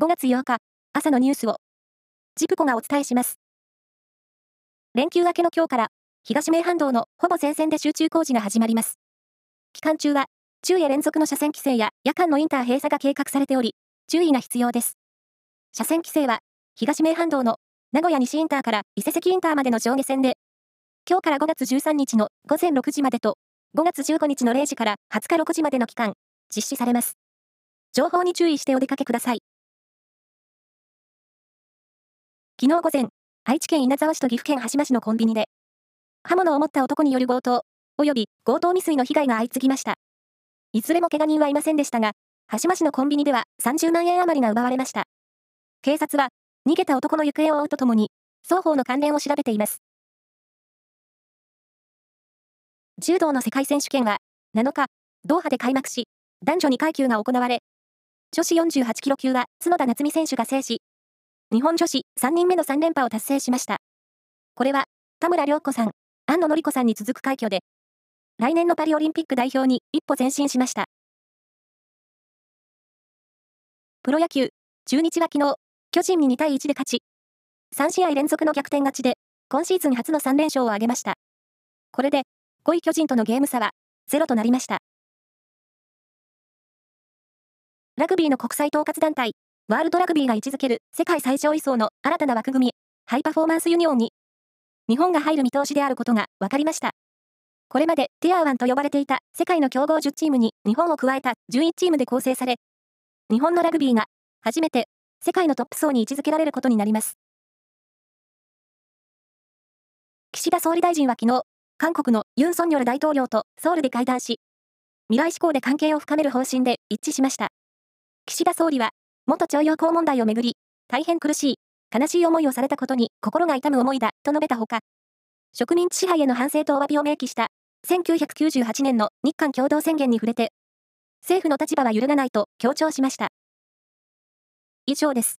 5月8日、朝のニュースを、ジプコがお伝えします。連休明けの今日から、東名阪道のほぼ全線で集中工事が始まります。期間中は、昼夜連続の車線規制や夜間のインター閉鎖が計画されており、注意が必要です。車線規制は、東名阪道の名古屋西インターから伊勢関インターまでの上下線で、今日から5月13日の午前6時までと、5月15日の0時から20日6時までの期間、実施されます。情報に注意してお出かけください。昨日午前、愛知県稲沢市と岐阜県羽島市のコンビニで、刃物を持った男による強盗、及び強盗未遂の被害が相次ぎました。いずれも怪我人はいませんでしたが、羽島市のコンビニでは30万円余りが奪われました。警察は、逃げた男の行方を追うとともに、双方の関連を調べています。柔道の世界選手権は、7日、ドーハで開幕し、男女2階級が行われ、女子48キロ級は角田夏美選手が制し、日本女子3人目の3連覇を達成しました。これは、田村良子さん、安野典子さんに続く快挙で、来年のパリオリンピック代表に一歩前進しました。プロ野球、中日は昨日、巨人に2対1で勝ち、3試合連続の逆転勝ちで、今シーズン初の3連勝を挙げました。これで、5位巨人とのゲーム差は、ゼロとなりました。ラグビーの国際統括団体、ワールドラグビーが位置づける世界最上位層の新たな枠組み、ハイパフォーマンスユニオンに、日本が入る見通しであることが分かりました。これまでティアー1と呼ばれていた世界の強豪10チームに日本を加えた11チームで構成され、日本のラグビーが初めて世界のトップ層に位置づけられることになります。岸田総理大臣は昨日、韓国のユン・ソンニョル大統領とソウルで会談し、未来志向で関係を深める方針で一致しました。岸田総理は、元徴用工問題をめぐり、大変苦しい、悲しい思いをされたことに心が痛む思いだ、と述べたほか、植民地支配への反省とお詫びを明記した1998年の日韓共同宣言に触れて、政府の立場は揺るがないと強調しました。以上です。